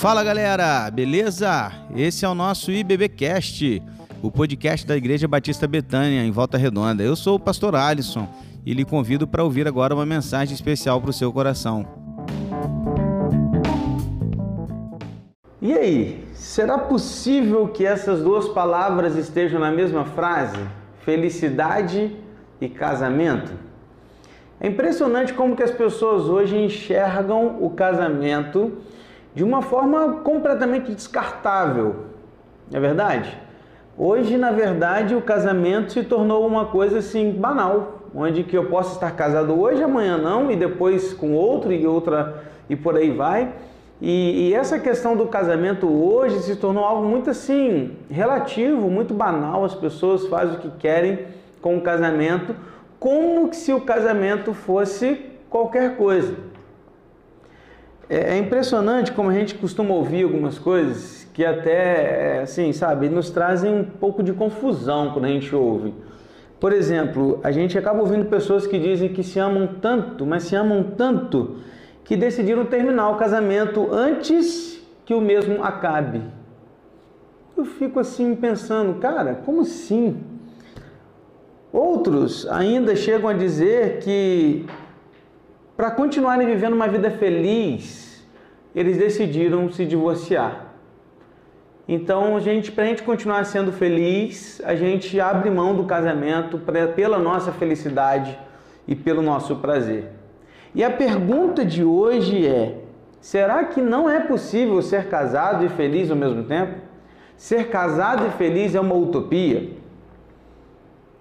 Fala galera, beleza? Esse é o nosso IBBcast, o podcast da Igreja Batista Betânia, em Volta Redonda. Eu sou o pastor Alisson e lhe convido para ouvir agora uma mensagem especial para o seu coração. E aí, será possível que essas duas palavras estejam na mesma frase? Felicidade e casamento? É impressionante como que as pessoas hoje enxergam o casamento de uma forma completamente descartável. Não é verdade? Hoje, na verdade, o casamento se tornou uma coisa assim banal, onde que eu posso estar casado hoje, amanhã não, e depois com outro e outra e por aí vai. E, e, essa questão do casamento hoje se tornou algo muito assim relativo, muito banal. As pessoas fazem o que querem com o casamento, como se o casamento fosse qualquer coisa. É, é impressionante como a gente costuma ouvir algumas coisas que até, é, assim, sabe, nos trazem um pouco de confusão quando a gente ouve. Por exemplo, a gente acaba ouvindo pessoas que dizem que se amam tanto, mas se amam tanto que decidiram terminar o casamento antes que o mesmo acabe. Eu fico assim pensando, cara, como assim? Outros ainda chegam a dizer que para continuarem vivendo uma vida feliz, eles decidiram se divorciar. Então, a gente, para a gente continuar sendo feliz, a gente abre mão do casamento pra, pela nossa felicidade e pelo nosso prazer. E a pergunta de hoje é: será que não é possível ser casado e feliz ao mesmo tempo? Ser casado e feliz é uma utopia?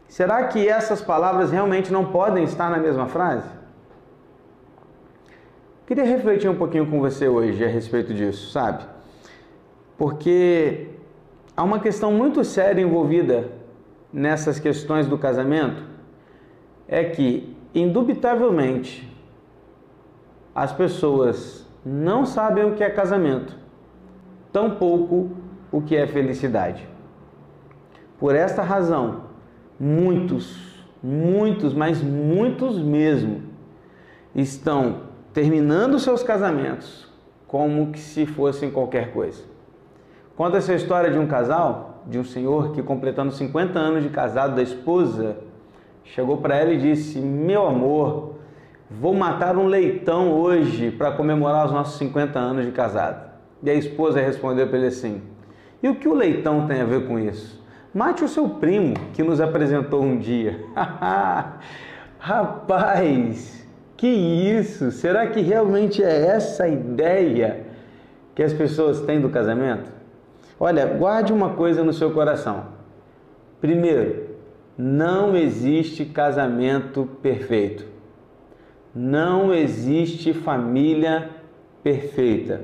Será que essas palavras realmente não podem estar na mesma frase? Queria refletir um pouquinho com você hoje a respeito disso, sabe? Porque há uma questão muito séria envolvida nessas questões do casamento, é que, indubitavelmente, as pessoas não sabem o que é casamento, tampouco o que é felicidade. Por esta razão, muitos, muitos, mas muitos mesmo, estão terminando seus casamentos como que se fossem qualquer coisa. Conta essa história de um casal, de um senhor que completando 50 anos de casado da esposa, chegou para ela e disse: "Meu amor, Vou matar um leitão hoje para comemorar os nossos 50 anos de casado. E a esposa respondeu para ele assim: E o que o leitão tem a ver com isso? Mate o seu primo que nos apresentou um dia. Rapaz, que isso? Será que realmente é essa a ideia que as pessoas têm do casamento? Olha, guarde uma coisa no seu coração. Primeiro, não existe casamento perfeito. Não existe família perfeita,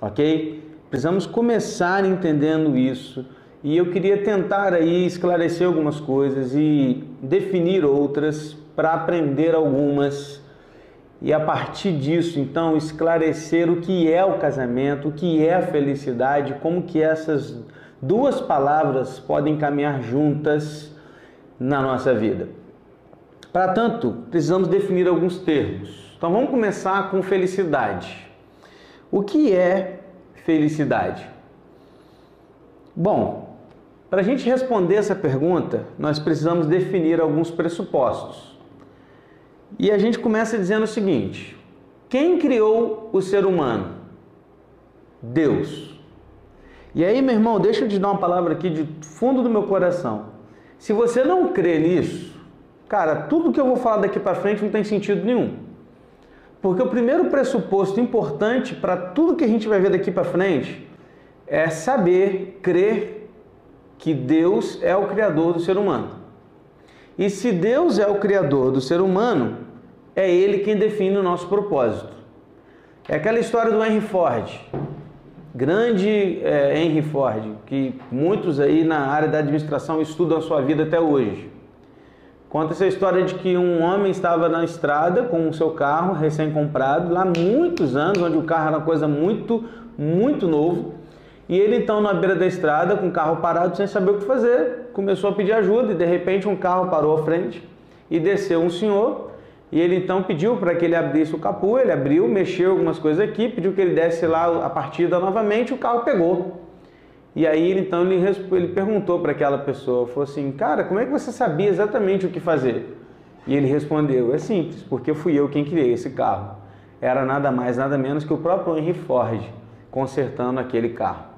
ok? Precisamos começar entendendo isso e eu queria tentar aí esclarecer algumas coisas e definir outras para aprender algumas e a partir disso então esclarecer o que é o casamento, o que é a felicidade, como que essas duas palavras podem caminhar juntas na nossa vida. Para tanto, precisamos definir alguns termos. Então vamos começar com felicidade. O que é felicidade? Bom, para a gente responder essa pergunta, nós precisamos definir alguns pressupostos. E a gente começa dizendo o seguinte: quem criou o ser humano? Deus. E aí, meu irmão, deixa eu te dar uma palavra aqui de fundo do meu coração. Se você não crê nisso, Cara, tudo que eu vou falar daqui para frente não tem sentido nenhum. Porque o primeiro pressuposto importante para tudo que a gente vai ver daqui para frente é saber, crer que Deus é o criador do ser humano. E se Deus é o criador do ser humano, é ele quem define o nosso propósito. É aquela história do Henry Ford, grande é, Henry Ford, que muitos aí na área da administração estudam a sua vida até hoje. Conta essa história de que um homem estava na estrada com o seu carro recém-comprado, lá muitos anos, onde o carro era uma coisa muito, muito novo. E ele então na beira da estrada, com o carro parado, sem saber o que fazer, começou a pedir ajuda e de repente um carro parou à frente e desceu um senhor E ele então pediu para que ele abrisse o capô, ele abriu, mexeu algumas coisas aqui, pediu que ele desse lá a partida novamente, o carro pegou. E aí então ele, ele perguntou para aquela pessoa, falou assim, cara, como é que você sabia exatamente o que fazer? E ele respondeu, é simples, porque fui eu quem criei esse carro. Era nada mais, nada menos que o próprio Henry Ford consertando aquele carro.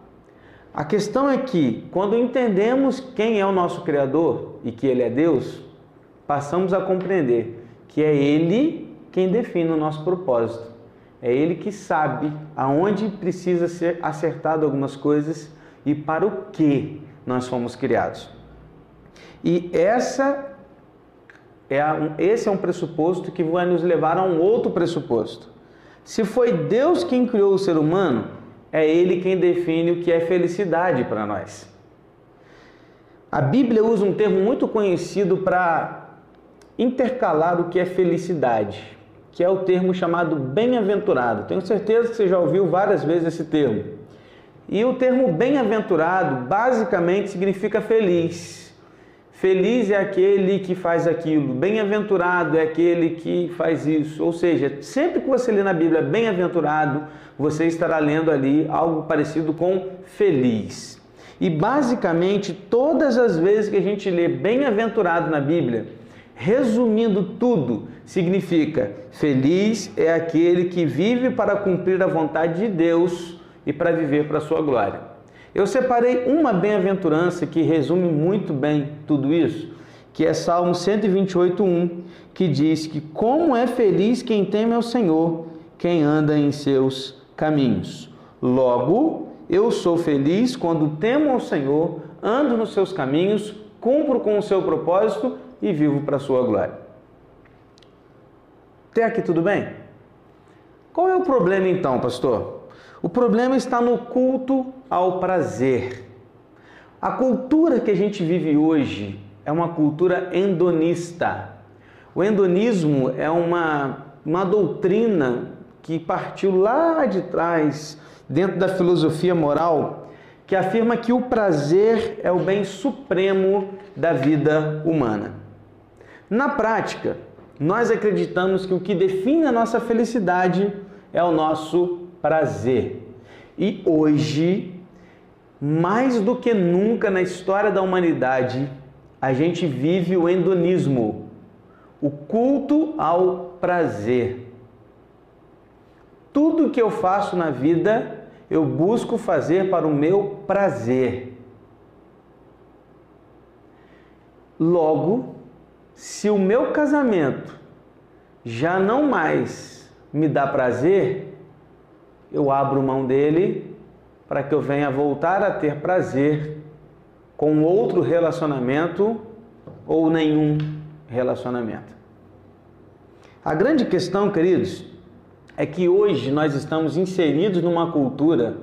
A questão é que, quando entendemos quem é o nosso Criador e que Ele é Deus, passamos a compreender que é Ele quem define o nosso propósito. É Ele que sabe aonde precisa ser acertado algumas coisas e para o que nós fomos criados. E essa é a, esse é um pressuposto que vai nos levar a um outro pressuposto. Se foi Deus quem criou o ser humano, é Ele quem define o que é felicidade para nós. A Bíblia usa um termo muito conhecido para intercalar o que é felicidade, que é o termo chamado bem-aventurado. Tenho certeza que você já ouviu várias vezes esse termo. E o termo bem-aventurado basicamente significa feliz. Feliz é aquele que faz aquilo, bem-aventurado é aquele que faz isso. Ou seja, sempre que você lê na Bíblia bem-aventurado, você estará lendo ali algo parecido com feliz. E basicamente, todas as vezes que a gente lê bem-aventurado na Bíblia, resumindo tudo, significa feliz é aquele que vive para cumprir a vontade de Deus e para viver para a sua glória. Eu separei uma bem-aventurança que resume muito bem tudo isso, que é Salmo 128:1, que diz que como é feliz quem teme ao Senhor, quem anda em seus caminhos. Logo, eu sou feliz quando temo ao Senhor, ando nos seus caminhos, cumpro com o seu propósito e vivo para a sua glória. Até aqui tudo bem? Qual é o problema então, pastor? O problema está no culto ao prazer. A cultura que a gente vive hoje é uma cultura endonista. O endonismo é uma, uma doutrina que partiu lá de trás, dentro da filosofia moral, que afirma que o prazer é o bem supremo da vida humana. Na prática, nós acreditamos que o que define a nossa felicidade é o nosso prazer. E hoje, mais do que nunca na história da humanidade, a gente vive o endonismo, o culto ao prazer. Tudo que eu faço na vida, eu busco fazer para o meu prazer. Logo, se o meu casamento já não mais me dá prazer, eu abro mão dele para que eu venha voltar a ter prazer com outro relacionamento ou nenhum relacionamento. A grande questão, queridos, é que hoje nós estamos inseridos numa cultura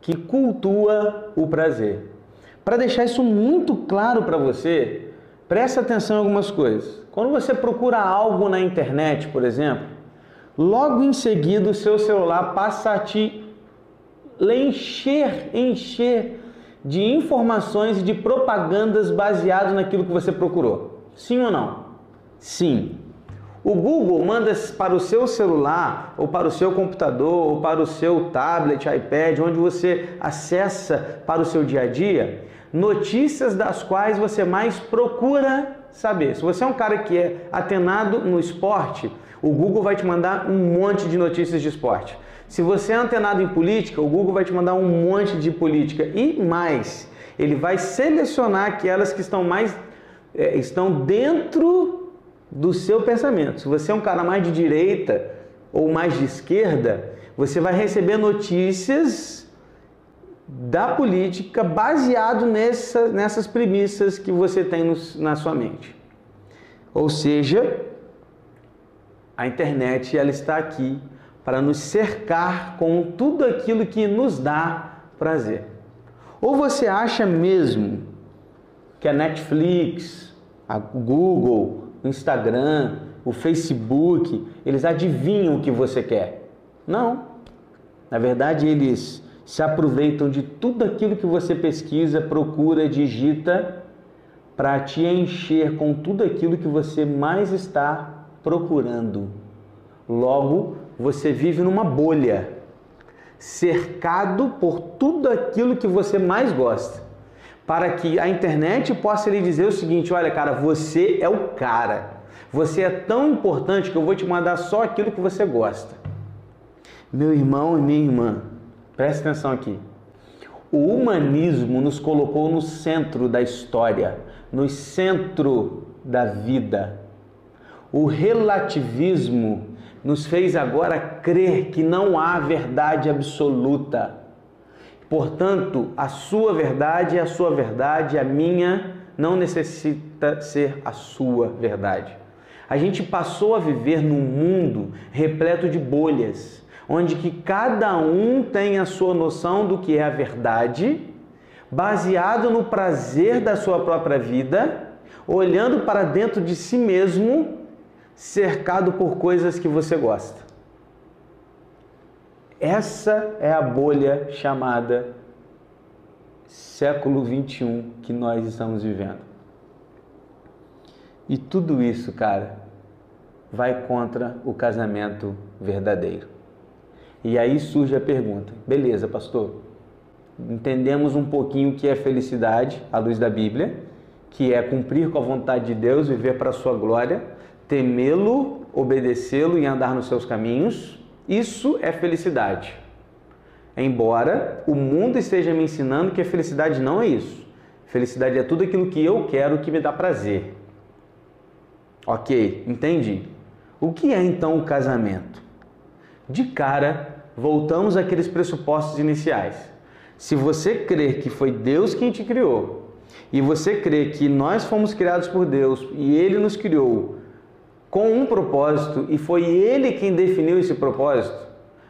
que cultua o prazer. Para deixar isso muito claro para você, preste atenção em algumas coisas. Quando você procura algo na internet, por exemplo, logo em seguida o seu celular passa a te encher, encher de informações e de propagandas baseadas naquilo que você procurou. Sim ou não? Sim. O Google manda para o seu celular, ou para o seu computador, ou para o seu tablet, iPad, onde você acessa para o seu dia a dia, notícias das quais você mais procura saber. Se você é um cara que é atenado no esporte, o Google vai te mandar um monte de notícias de esporte. Se você é antenado em política, o Google vai te mandar um monte de política e mais. Ele vai selecionar aquelas que estão mais é, estão dentro do seu pensamento. Se você é um cara mais de direita ou mais de esquerda, você vai receber notícias da política baseado nessa, nessas premissas que você tem no, na sua mente. Ou seja, a internet ela está aqui para nos cercar com tudo aquilo que nos dá prazer. Ou você acha mesmo que a Netflix, a Google, o Instagram, o Facebook, eles adivinham o que você quer. Não. Na verdade, eles se aproveitam de tudo aquilo que você pesquisa, procura, digita, para te encher com tudo aquilo que você mais está procurando. Logo, você vive numa bolha, cercado por tudo aquilo que você mais gosta. Para que a internet possa lhe dizer o seguinte: olha, cara, você é o cara. Você é tão importante que eu vou te mandar só aquilo que você gosta. Meu irmão e minha irmã, preste atenção aqui. O humanismo nos colocou no centro da história, no centro da vida. O relativismo nos fez agora crer que não há verdade absoluta. Portanto, a sua verdade é a sua verdade, a minha não necessita ser a sua verdade. A gente passou a viver num mundo repleto de bolhas, onde que cada um tem a sua noção do que é a verdade, baseado no prazer da sua própria vida, olhando para dentro de si mesmo cercado por coisas que você gosta. Essa é a bolha chamada século 21 que nós estamos vivendo. E tudo isso, cara, vai contra o casamento verdadeiro. E aí surge a pergunta: beleza, pastor, entendemos um pouquinho o que é felicidade à luz da Bíblia, que é cumprir com a vontade de Deus, viver para a sua glória temê-lo, obedecê-lo e andar nos seus caminhos, isso é felicidade. Embora o mundo esteja me ensinando que a felicidade não é isso. Felicidade é tudo aquilo que eu quero que me dá prazer. Ok, entendi. O que é então o casamento? De cara, voltamos àqueles pressupostos iniciais. Se você crer que foi Deus quem te criou, e você crer que nós fomos criados por Deus e Ele nos criou com um propósito e foi ele quem definiu esse propósito,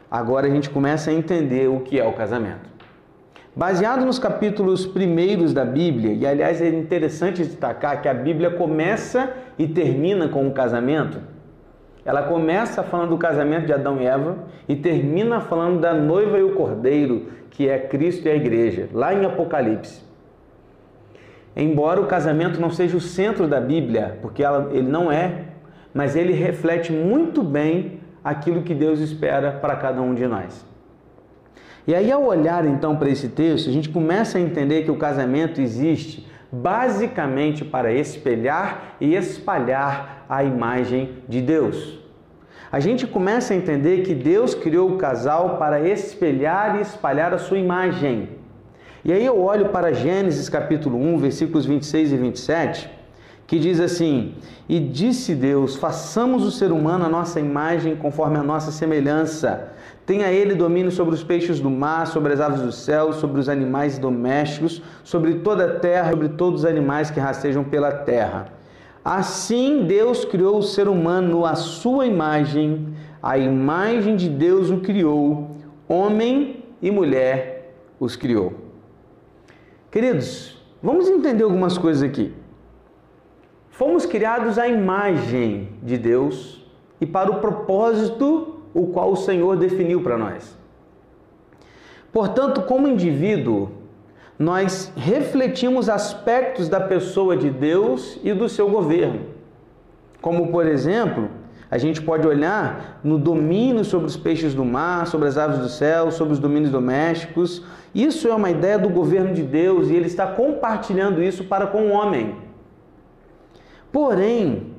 agora a gente começa a entender o que é o casamento. Baseado nos capítulos primeiros da Bíblia, e aliás é interessante destacar que a Bíblia começa e termina com o casamento. Ela começa falando do casamento de Adão e Eva e termina falando da noiva e o cordeiro, que é Cristo e a igreja, lá em Apocalipse. Embora o casamento não seja o centro da Bíblia, porque ela, ele não é mas ele reflete muito bem aquilo que Deus espera para cada um de nós. E aí, ao olhar então para esse texto, a gente começa a entender que o casamento existe basicamente para espelhar e espalhar a imagem de Deus. A gente começa a entender que Deus criou o casal para espelhar e espalhar a sua imagem. E aí eu olho para Gênesis capítulo 1, versículos 26 e 27 que diz assim: E disse Deus: façamos o ser humano a nossa imagem, conforme a nossa semelhança. Tenha ele domínio sobre os peixes do mar, sobre as aves do céu, sobre os animais domésticos, sobre toda a terra, sobre todos os animais que rastejam pela terra. Assim Deus criou o ser humano à sua imagem, a imagem de Deus o criou, homem e mulher os criou. Queridos, vamos entender algumas coisas aqui. Fomos criados à imagem de Deus e para o propósito o qual o Senhor definiu para nós. Portanto, como indivíduo, nós refletimos aspectos da pessoa de Deus e do seu governo. Como, por exemplo, a gente pode olhar no domínio sobre os peixes do mar, sobre as aves do céu, sobre os domínios domésticos. Isso é uma ideia do governo de Deus e ele está compartilhando isso para com o homem. Porém,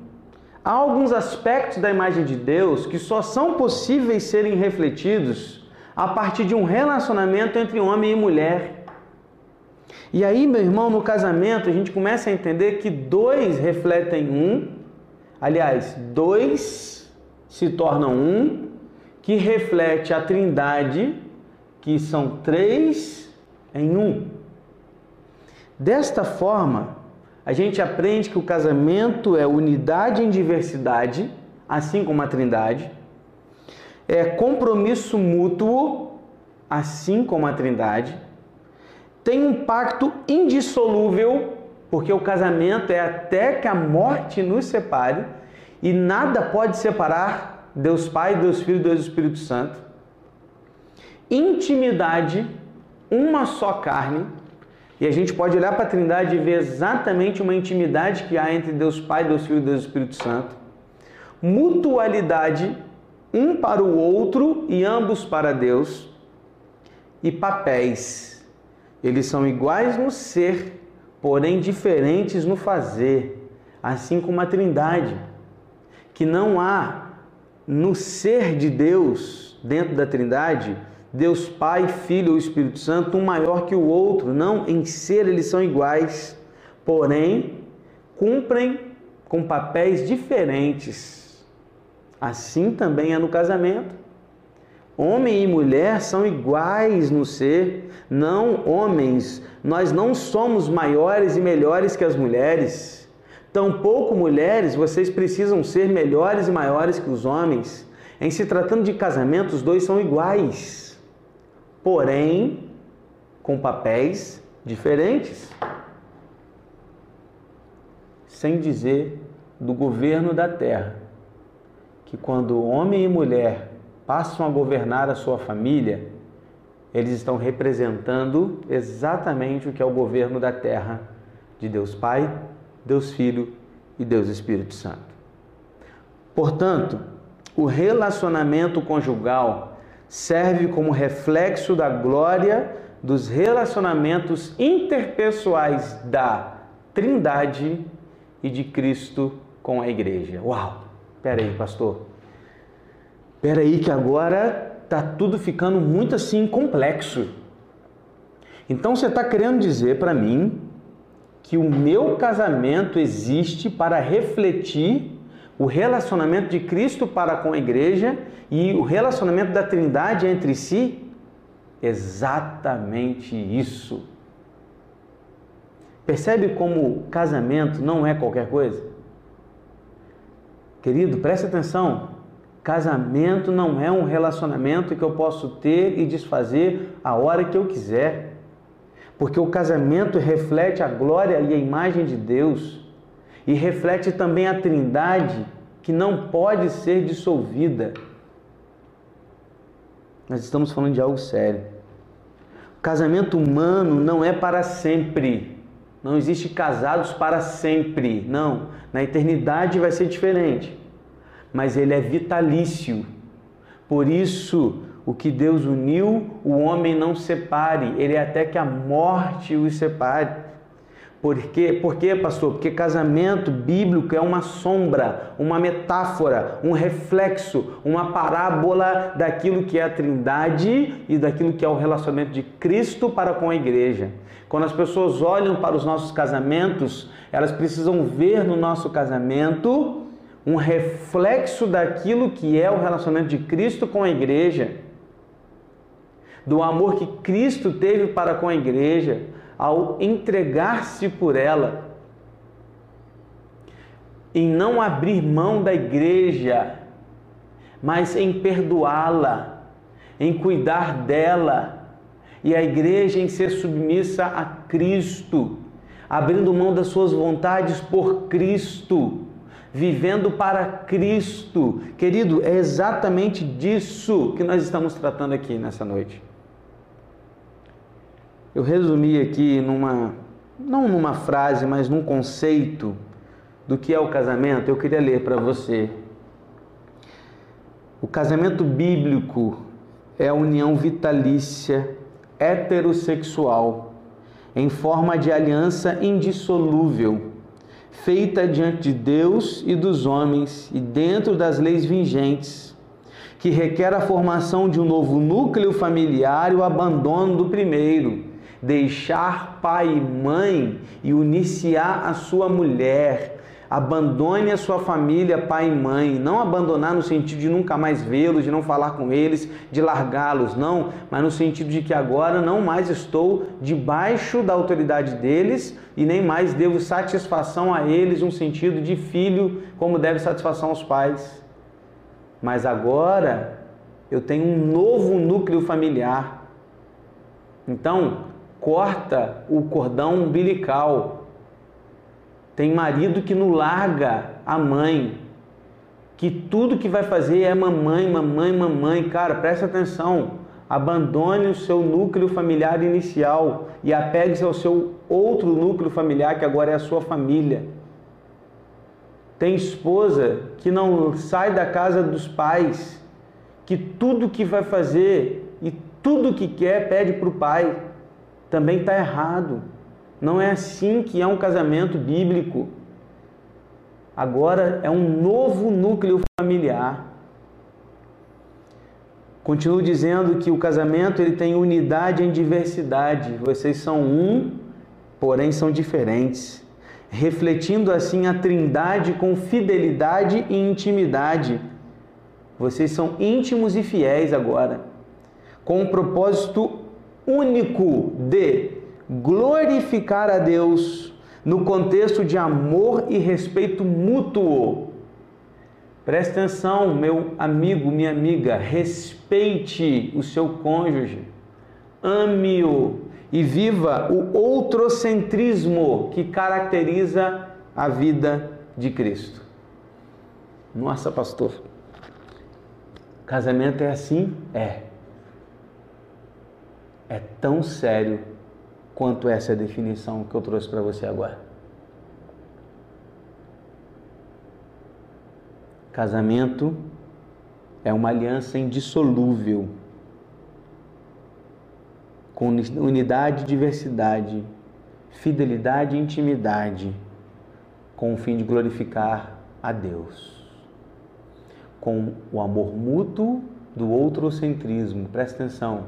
há alguns aspectos da imagem de Deus que só são possíveis serem refletidos a partir de um relacionamento entre homem e mulher. E aí, meu irmão, no casamento, a gente começa a entender que dois refletem um, aliás, dois se tornam um, que reflete a trindade, que são três em um. Desta forma, a gente aprende que o casamento é unidade em diversidade, assim como a Trindade, é compromisso mútuo, assim como a Trindade, tem um pacto indissolúvel, porque o casamento é até que a morte nos separe e nada pode separar Deus Pai, Deus Filho Deus Espírito Santo. Intimidade, uma só carne, e a gente pode olhar para a Trindade e ver exatamente uma intimidade que há entre Deus Pai, Deus Filho e Deus Espírito Santo. mutualidade, um para o outro e ambos para Deus, e papéis. Eles são iguais no ser, porém diferentes no fazer, assim como a Trindade, que não há no ser de Deus, dentro da Trindade, Deus Pai, Filho ou Espírito Santo, um maior que o outro. Não, em ser eles são iguais, porém cumprem com papéis diferentes. Assim também é no casamento. Homem e mulher são iguais no ser, não homens. Nós não somos maiores e melhores que as mulheres. Tampouco mulheres, vocês precisam ser melhores e maiores que os homens. Em se tratando de casamento, os dois são iguais, porém com papéis diferentes. Sem dizer do governo da terra, que quando homem e mulher passam a governar a sua família, eles estão representando exatamente o que é o governo da terra de Deus Pai, Deus Filho e Deus Espírito Santo. Portanto, o relacionamento conjugal serve como reflexo da glória dos relacionamentos interpessoais da Trindade e de Cristo com a igreja. Uau! Pera aí, pastor. Pera aí que agora tá tudo ficando muito assim complexo. Então você está querendo dizer para mim que o meu casamento existe para refletir o relacionamento de Cristo para com a igreja e o relacionamento da Trindade entre si? Exatamente isso. Percebe como casamento não é qualquer coisa? Querido, preste atenção. Casamento não é um relacionamento que eu posso ter e desfazer a hora que eu quiser. Porque o casamento reflete a glória e a imagem de Deus e reflete também a Trindade que não pode ser dissolvida. Nós estamos falando de algo sério. O casamento humano não é para sempre. Não existe casados para sempre. Não. Na eternidade vai ser diferente. Mas ele é vitalício. Por isso, o que Deus uniu, o homem não separe. Ele é até que a morte os separe. Por quê? Por quê, pastor? Porque casamento bíblico é uma sombra, uma metáfora, um reflexo, uma parábola daquilo que é a Trindade e daquilo que é o relacionamento de Cristo para com a igreja. Quando as pessoas olham para os nossos casamentos, elas precisam ver no nosso casamento um reflexo daquilo que é o relacionamento de Cristo com a igreja, do amor que Cristo teve para com a igreja ao entregar-se por ela, em não abrir mão da igreja, mas em perdoá-la, em cuidar dela, e a igreja em ser submissa a Cristo, abrindo mão das suas vontades por Cristo, vivendo para Cristo. Querido, é exatamente disso que nós estamos tratando aqui nessa noite. Eu resumi aqui numa, não numa frase, mas num conceito do que é o casamento. Eu queria ler para você. O casamento bíblico é a união vitalícia heterossexual em forma de aliança indissolúvel, feita diante de Deus e dos homens e dentro das leis vigentes, que requer a formação de um novo núcleo familiar e o abandono do primeiro deixar pai e mãe e uniciar a sua mulher. Abandone a sua família, pai e mãe. Não abandonar no sentido de nunca mais vê-los, de não falar com eles, de largá-los, não, mas no sentido de que agora não mais estou debaixo da autoridade deles e nem mais devo satisfação a eles, um sentido de filho, como deve satisfação aos pais. Mas agora eu tenho um novo núcleo familiar. Então, corta o cordão umbilical. Tem marido que não larga a mãe, que tudo que vai fazer é mamãe, mamãe, mamãe. Cara, presta atenção. Abandone o seu núcleo familiar inicial e apegue-se ao seu outro núcleo familiar, que agora é a sua família. Tem esposa que não sai da casa dos pais, que tudo que vai fazer e tudo que quer pede para o pai. Também está errado. Não é assim que é um casamento bíblico. Agora é um novo núcleo familiar. Continuo dizendo que o casamento ele tem unidade em diversidade. Vocês são um, porém são diferentes, refletindo assim a trindade com fidelidade e intimidade. Vocês são íntimos e fiéis agora, com o propósito único de glorificar a Deus no contexto de amor e respeito mútuo Preste atenção, meu amigo, minha amiga, respeite o seu cônjuge, ame-o e viva o outrocentrismo que caracteriza a vida de Cristo. Nossa, pastor, casamento é assim? É. É tão sério quanto essa definição que eu trouxe para você agora. Casamento é uma aliança indissolúvel, com unidade diversidade, fidelidade e intimidade, com o fim de glorificar a Deus. Com o amor mútuo do outrocentrismo. Presta atenção.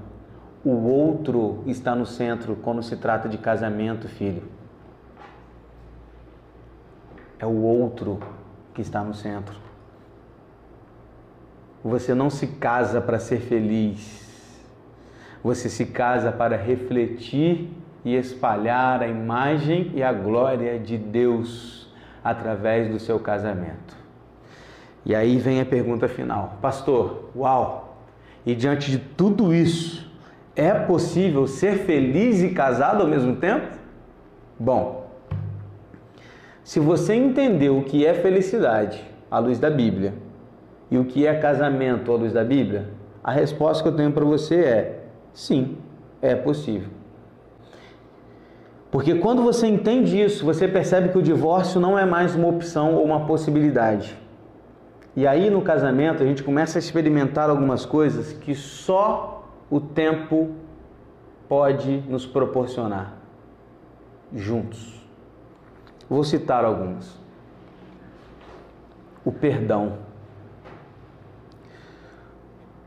O outro está no centro quando se trata de casamento, filho. É o outro que está no centro. Você não se casa para ser feliz. Você se casa para refletir e espalhar a imagem e a glória de Deus através do seu casamento. E aí vem a pergunta final: Pastor, uau! E diante de tudo isso, é possível ser feliz e casado ao mesmo tempo? Bom, se você entendeu o que é felicidade à luz da Bíblia, e o que é casamento à luz da Bíblia? A resposta que eu tenho para você é sim, é possível. Porque quando você entende isso, você percebe que o divórcio não é mais uma opção ou uma possibilidade. E aí no casamento a gente começa a experimentar algumas coisas que só o tempo pode nos proporcionar juntos. Vou citar algumas. O perdão.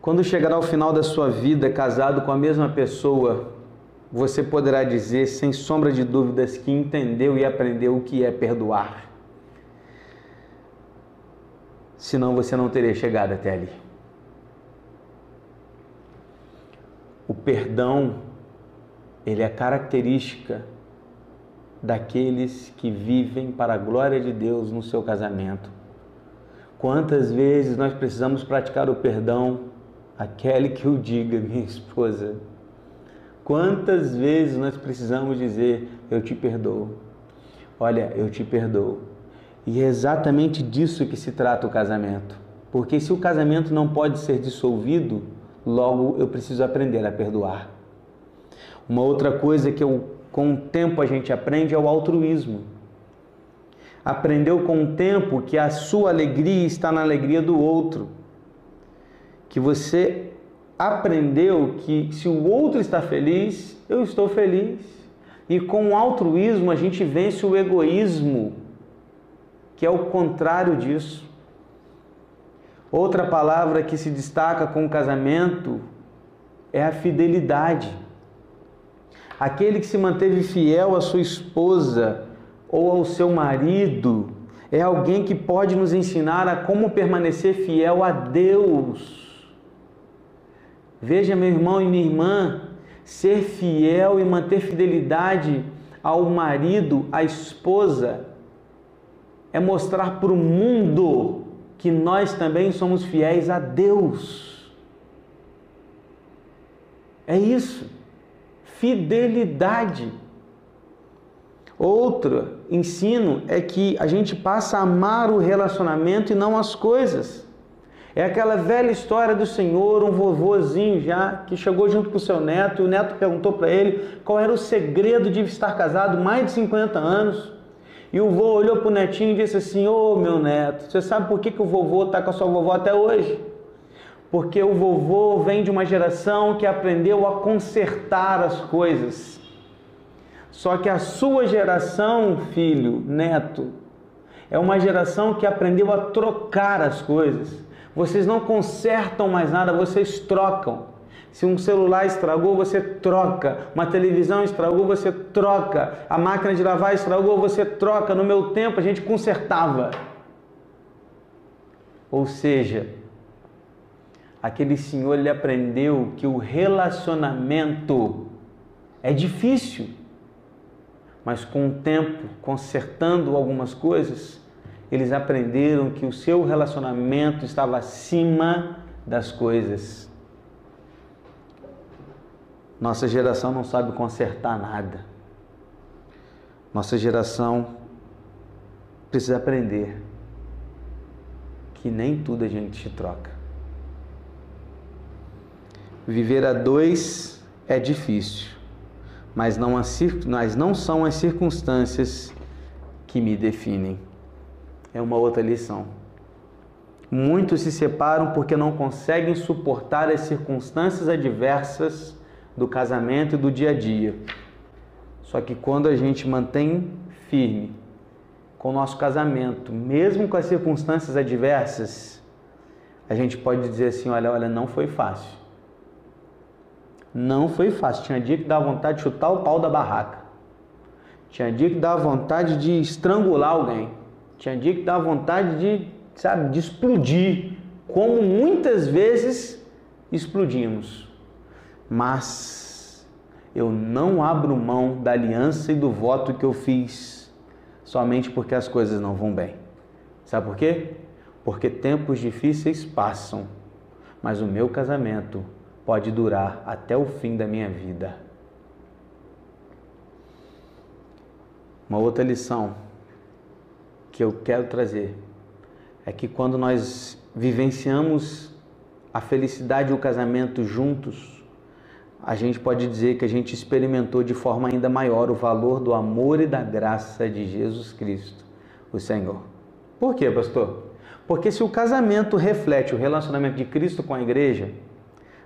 Quando chegar ao final da sua vida casado com a mesma pessoa, você poderá dizer, sem sombra de dúvidas, que entendeu e aprendeu o que é perdoar. Senão você não teria chegado até ali. Perdão, ele é característica daqueles que vivem para a glória de Deus no seu casamento. Quantas vezes nós precisamos praticar o perdão aquele que o diga, minha esposa. Quantas vezes nós precisamos dizer: Eu te perdoo? Olha, eu te perdoo. E é exatamente disso que se trata o casamento. Porque se o casamento não pode ser dissolvido, logo eu preciso aprender a perdoar. Uma outra coisa que eu, com o tempo a gente aprende é o altruísmo. Aprendeu com o tempo que a sua alegria está na alegria do outro que você aprendeu que se o outro está feliz, eu estou feliz. E com o altruísmo a gente vence o egoísmo, que é o contrário disso. Outra palavra que se destaca com o casamento é a fidelidade. Aquele que se manteve fiel à sua esposa ou ao seu marido é alguém que pode nos ensinar a como permanecer fiel a Deus Veja, meu irmão e minha irmã, ser fiel e manter fidelidade ao marido, à esposa, é mostrar para o mundo que nós também somos fiéis a Deus. É isso. Fidelidade. Outro ensino é que a gente passa a amar o relacionamento e não as coisas. É aquela velha história do senhor, um vovozinho já, que chegou junto com o seu neto, e o neto perguntou para ele qual era o segredo de estar casado mais de 50 anos. E o vô olhou para o netinho e disse assim: Ô oh, meu neto, você sabe por que, que o vovô está com a sua vovó até hoje? Porque o vovô vem de uma geração que aprendeu a consertar as coisas. Só que a sua geração, filho, neto, é uma geração que aprendeu a trocar as coisas. Vocês não consertam mais nada, vocês trocam. Se um celular estragou, você troca. Uma televisão estragou, você troca. A máquina de lavar estragou, você troca. No meu tempo, a gente consertava. Ou seja, aquele senhor ele aprendeu que o relacionamento é difícil, mas com o tempo, consertando algumas coisas, eles aprenderam que o seu relacionamento estava acima das coisas. Nossa geração não sabe consertar nada. Nossa geração precisa aprender que nem tudo a gente troca. Viver a dois é difícil, mas não, mas não são as circunstâncias que me definem. É uma outra lição. Muitos se separam porque não conseguem suportar as circunstâncias adversas do casamento e do dia a dia. Só que quando a gente mantém firme com o nosso casamento, mesmo com as circunstâncias adversas, a gente pode dizer assim: olha, olha, não foi fácil. Não foi fácil. Tinha dia que dava vontade de chutar o pau da barraca. Tinha dia que dava vontade de estrangular alguém. Tinha dia que dava vontade de, sabe, de explodir, como muitas vezes explodimos mas eu não abro mão da aliança e do voto que eu fiz somente porque as coisas não vão bem. Sabe por quê? Porque tempos difíceis passam, mas o meu casamento pode durar até o fim da minha vida. Uma outra lição que eu quero trazer é que quando nós vivenciamos a felicidade e o casamento juntos, a gente pode dizer que a gente experimentou de forma ainda maior o valor do amor e da graça de Jesus Cristo, o Senhor. Por quê, pastor? Porque se o casamento reflete o relacionamento de Cristo com a igreja,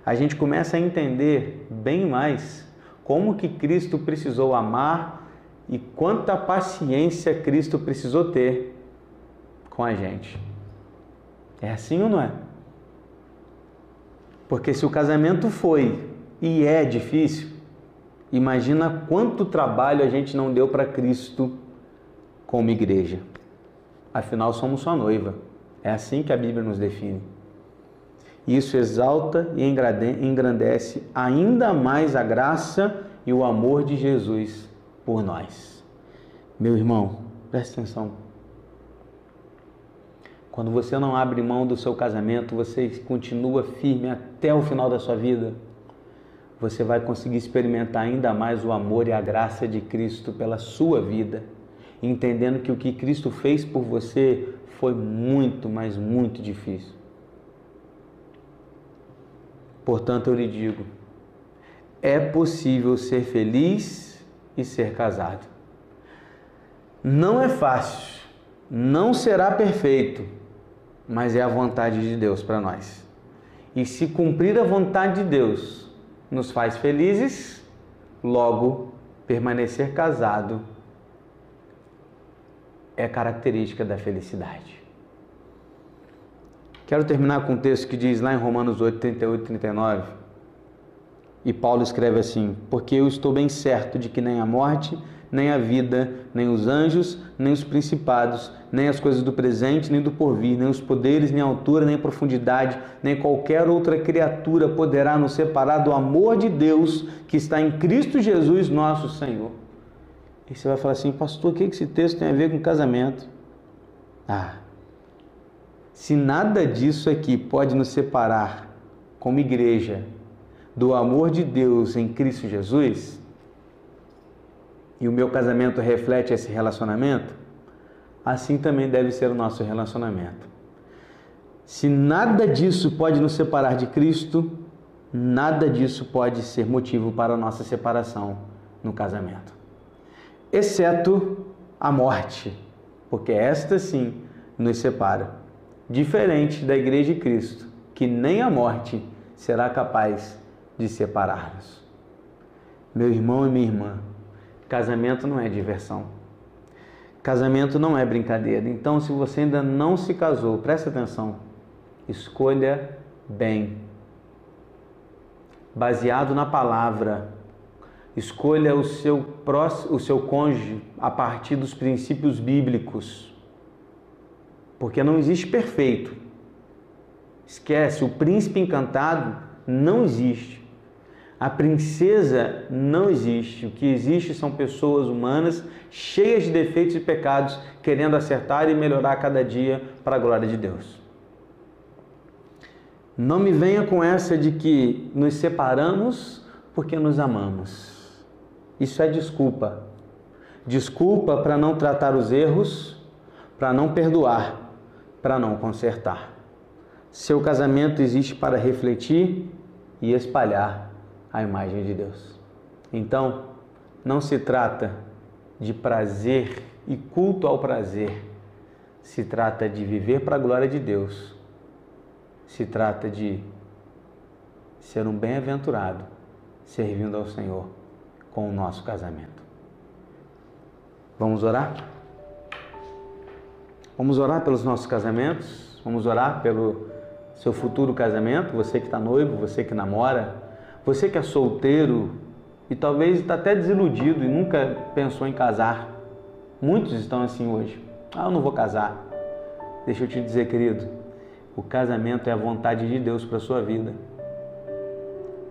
a gente começa a entender bem mais como que Cristo precisou amar e quanta paciência Cristo precisou ter com a gente. É assim ou não é? Porque se o casamento foi e é difícil. Imagina quanto trabalho a gente não deu para Cristo como igreja. Afinal, somos sua noiva. É assim que a Bíblia nos define. Isso exalta e engrandece ainda mais a graça e o amor de Jesus por nós. Meu irmão, preste atenção. Quando você não abre mão do seu casamento, você continua firme até o final da sua vida você vai conseguir experimentar ainda mais o amor e a graça de Cristo pela sua vida, entendendo que o que Cristo fez por você foi muito, mas muito difícil. Portanto, eu lhe digo: é possível ser feliz e ser casado. Não é fácil, não será perfeito, mas é a vontade de Deus para nós. E se cumprir a vontade de Deus, nos faz felizes, logo, permanecer casado é característica da felicidade. Quero terminar com um texto que diz lá em Romanos 8, 38 e 39. E Paulo escreve assim: Porque eu estou bem certo de que nem a morte, nem a vida, nem os anjos, nem os principados, nem as coisas do presente, nem do porvir, nem os poderes, nem a altura, nem a profundidade, nem qualquer outra criatura poderá nos separar do amor de Deus que está em Cristo Jesus, nosso Senhor. E você vai falar assim, pastor, o que esse texto tem a ver com casamento? Ah, se nada disso aqui pode nos separar como igreja do amor de Deus em Cristo Jesus, e o meu casamento reflete esse relacionamento, assim também deve ser o nosso relacionamento. Se nada disso pode nos separar de Cristo, nada disso pode ser motivo para a nossa separação no casamento. Exceto a morte, porque esta sim nos separa. Diferente da Igreja de Cristo, que nem a morte será capaz de separar-nos. Meu irmão e minha irmã, casamento não é diversão. Casamento não é brincadeira. Então, se você ainda não se casou, preste atenção. Escolha bem. Baseado na palavra. Escolha o seu próximo, o seu cônjuge a partir dos princípios bíblicos. Porque não existe perfeito. Esquece, o príncipe encantado não existe. A princesa não existe. O que existe são pessoas humanas cheias de defeitos e pecados, querendo acertar e melhorar cada dia para a glória de Deus. Não me venha com essa de que nos separamos porque nos amamos. Isso é desculpa. Desculpa para não tratar os erros, para não perdoar, para não consertar. Seu casamento existe para refletir e espalhar a imagem de Deus. Então, não se trata de prazer e culto ao prazer, se trata de viver para a glória de Deus, se trata de ser um bem-aventurado servindo ao Senhor com o nosso casamento. Vamos orar? Vamos orar pelos nossos casamentos, vamos orar pelo seu futuro casamento, você que está noivo, você que namora, você que é solteiro e talvez está até desiludido e nunca pensou em casar. Muitos estão assim hoje. Ah, eu não vou casar. Deixa eu te dizer, querido, o casamento é a vontade de Deus para a sua vida.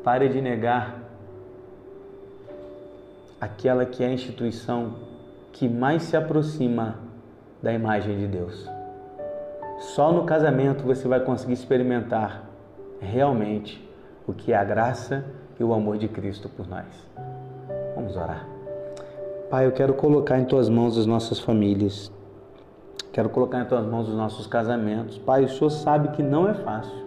Pare de negar aquela que é a instituição que mais se aproxima da imagem de Deus. Só no casamento você vai conseguir experimentar realmente o que é a graça e o amor de Cristo por nós. Vamos orar. Pai, eu quero colocar em tuas mãos as nossas famílias. Quero colocar em tuas mãos os nossos casamentos. Pai, o Senhor sabe que não é fácil.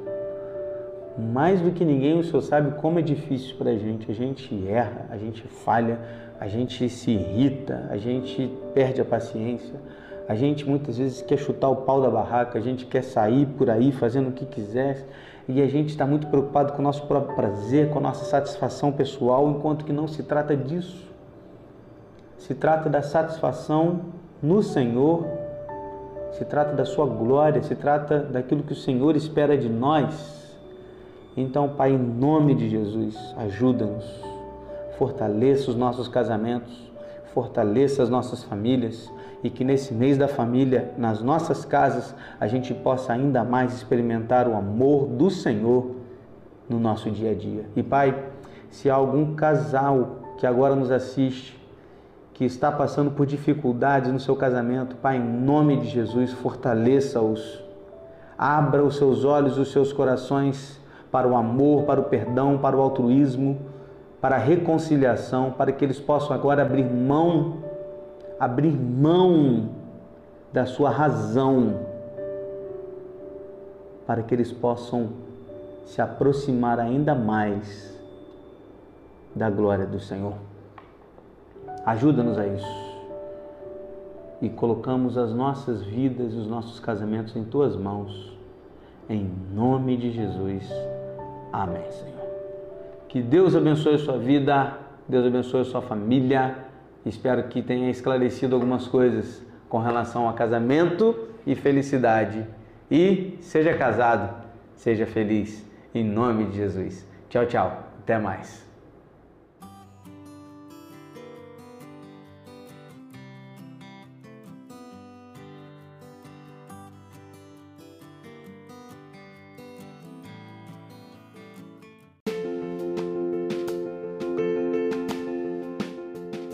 Mais do que ninguém, o Senhor sabe como é difícil para a gente. A gente erra, a gente falha, a gente se irrita, a gente perde a paciência. A gente muitas vezes quer chutar o pau da barraca, a gente quer sair por aí fazendo o que quiser e a gente está muito preocupado com o nosso próprio prazer, com a nossa satisfação pessoal, enquanto que não se trata disso. Se trata da satisfação no Senhor, se trata da Sua glória, se trata daquilo que o Senhor espera de nós. Então, Pai, em nome de Jesus, ajuda-nos, fortaleça os nossos casamentos, fortaleça as nossas famílias e que nesse mês da família, nas nossas casas, a gente possa ainda mais experimentar o amor do Senhor no nosso dia a dia. E Pai, se há algum casal que agora nos assiste, que está passando por dificuldades no seu casamento, Pai, em nome de Jesus, fortaleça-os. Abra os seus olhos, os seus corações para o amor, para o perdão, para o altruísmo, para a reconciliação, para que eles possam agora abrir mão abrir mão da sua razão para que eles possam se aproximar ainda mais da glória do Senhor. Ajuda-nos a isso. E colocamos as nossas vidas e os nossos casamentos em tuas mãos. Em nome de Jesus. Amém, Senhor. Que Deus abençoe a sua vida, Deus abençoe a sua família. Espero que tenha esclarecido algumas coisas com relação a casamento e felicidade. E seja casado, seja feliz, em nome de Jesus. Tchau, tchau. Até mais.